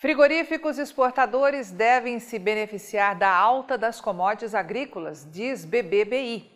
Frigoríficos exportadores devem se beneficiar da alta das commodities agrícolas, diz BBBI.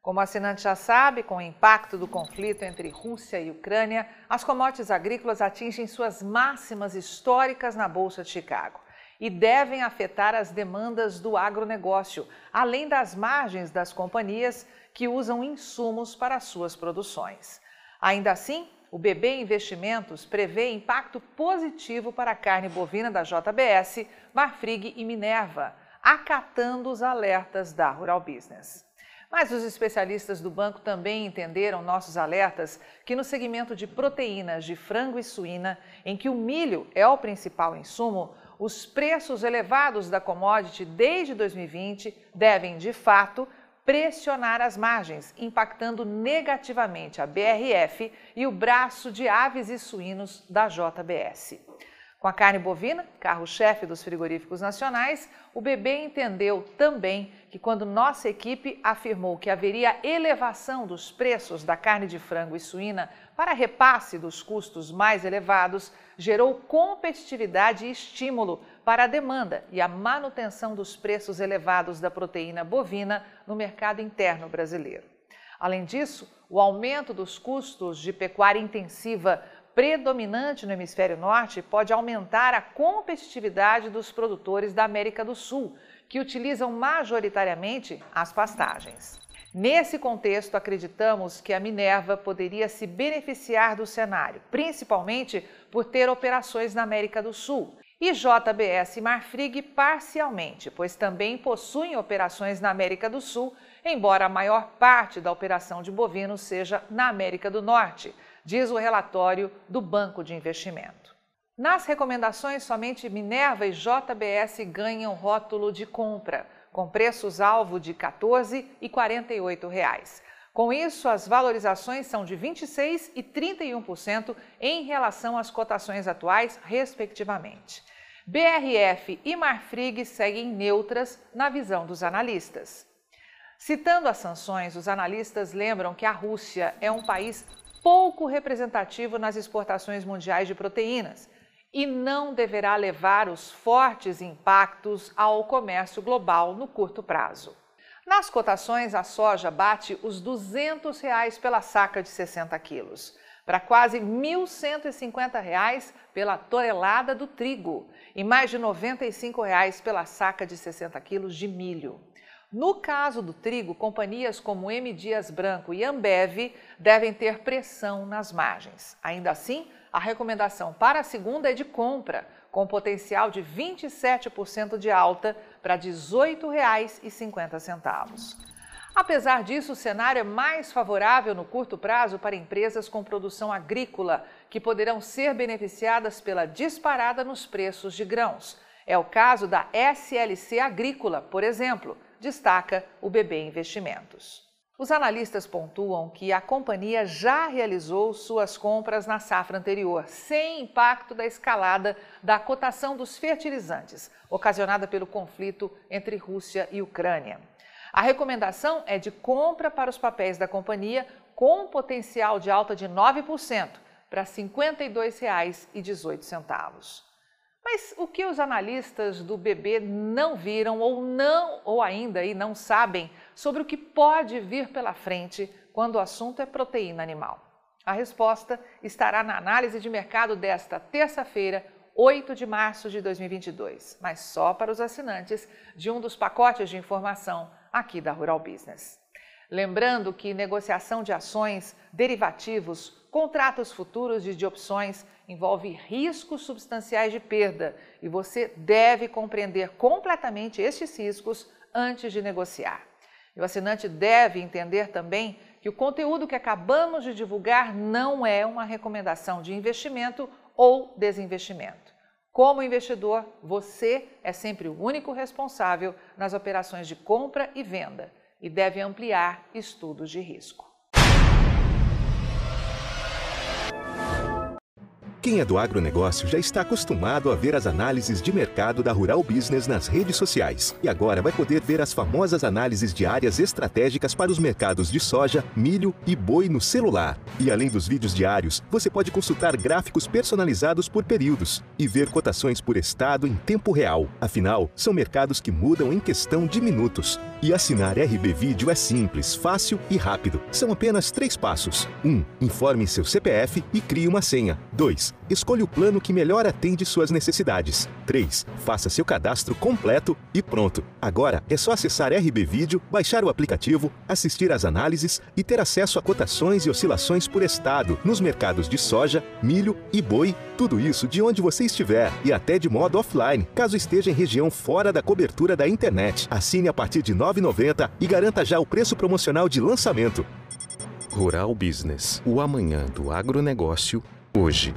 Como o assinante já sabe, com o impacto do conflito entre Rússia e Ucrânia, as commodities agrícolas atingem suas máximas históricas na Bolsa de Chicago e devem afetar as demandas do agronegócio, além das margens das companhias que usam insumos para suas produções. Ainda assim, o BB Investimentos prevê impacto positivo para a carne bovina da JBS, Marfrig e Minerva, acatando os alertas da Rural Business. Mas os especialistas do banco também entenderam nossos alertas que no segmento de proteínas de frango e suína, em que o milho é o principal insumo, os preços elevados da commodity desde 2020 devem, de fato, pressionar as margens, impactando negativamente a BRF e o braço de aves e suínos da JBS. Com a carne bovina, carro-chefe dos frigoríficos nacionais, o BB entendeu também que quando nossa equipe afirmou que haveria elevação dos preços da carne de frango e suína para repasse dos custos mais elevados, gerou competitividade e estímulo para a demanda e a manutenção dos preços elevados da proteína bovina no mercado interno brasileiro. Além disso, o aumento dos custos de pecuária intensiva predominante no hemisfério norte pode aumentar a competitividade dos produtores da América do Sul, que utilizam majoritariamente as pastagens. Nesse contexto, acreditamos que a Minerva poderia se beneficiar do cenário, principalmente por ter operações na América do Sul, e JBS e Marfrig parcialmente, pois também possuem operações na América do Sul, embora a maior parte da operação de bovinos seja na América do Norte, diz o relatório do Banco de Investimento. Nas recomendações, somente Minerva e JBS ganham rótulo de compra com preços-alvo de R$ 14 e 48 reais. Com isso, as valorizações são de 26% e 31% em relação às cotações atuais, respectivamente. BRF e Marfrig seguem neutras na visão dos analistas. Citando as sanções, os analistas lembram que a Rússia é um país pouco representativo nas exportações mundiais de proteínas e não deverá levar os fortes impactos ao comércio global no curto prazo. Nas cotações, a soja bate os 200 reais pela saca de 60 quilos, para quase 1.150 reais pela tonelada do trigo e mais de 95 reais pela saca de 60 quilos de milho. No caso do trigo, companhias como M. Dias Branco e Ambev devem ter pressão nas margens. Ainda assim, a recomendação para a segunda é de compra, com potencial de 27% de alta para R$ 18,50. Apesar disso, o cenário é mais favorável no curto prazo para empresas com produção agrícola, que poderão ser beneficiadas pela disparada nos preços de grãos. É o caso da SLC Agrícola, por exemplo, destaca o BB Investimentos. Os analistas pontuam que a companhia já realizou suas compras na safra anterior, sem impacto da escalada da cotação dos fertilizantes, ocasionada pelo conflito entre Rússia e Ucrânia. A recomendação é de compra para os papéis da companhia com potencial de alta de 9% para R$ 52,18. Mas o que os analistas do BB não viram ou não ou ainda e não sabem sobre o que pode vir pela frente quando o assunto é proteína animal? A resposta estará na análise de mercado desta terça-feira, 8 de março de 2022, mas só para os assinantes de um dos pacotes de informação aqui da Rural Business. Lembrando que negociação de ações, derivativos, contratos futuros e de opções envolve riscos substanciais de perda e você deve compreender completamente estes riscos antes de negociar. E o assinante deve entender também que o conteúdo que acabamos de divulgar não é uma recomendação de investimento ou desinvestimento. Como investidor, você é sempre o único responsável nas operações de compra e venda e deve ampliar estudos de risco. Quem é do agronegócio já está acostumado a ver as análises de mercado da Rural Business nas redes sociais. E agora vai poder ver as famosas análises de áreas estratégicas para os mercados de soja, milho e boi no celular. E além dos vídeos diários, você pode consultar gráficos personalizados por períodos e ver cotações por estado em tempo real. Afinal, são mercados que mudam em questão de minutos. E assinar RB Vídeo é simples, fácil e rápido. São apenas três passos. 1. Um, informe seu CPF e crie uma senha. 2. Escolha o plano que melhor atende suas necessidades. 3. Faça seu cadastro completo e pronto. Agora é só acessar RB Vídeo, baixar o aplicativo, assistir às análises e ter acesso a cotações e oscilações por estado nos mercados de soja, milho e boi. Tudo isso de onde você estiver e até de modo offline, caso esteja em região fora da cobertura da internet. Assine a partir de R$ 9,90 e garanta já o preço promocional de lançamento. Rural Business, o amanhã do agronegócio, hoje.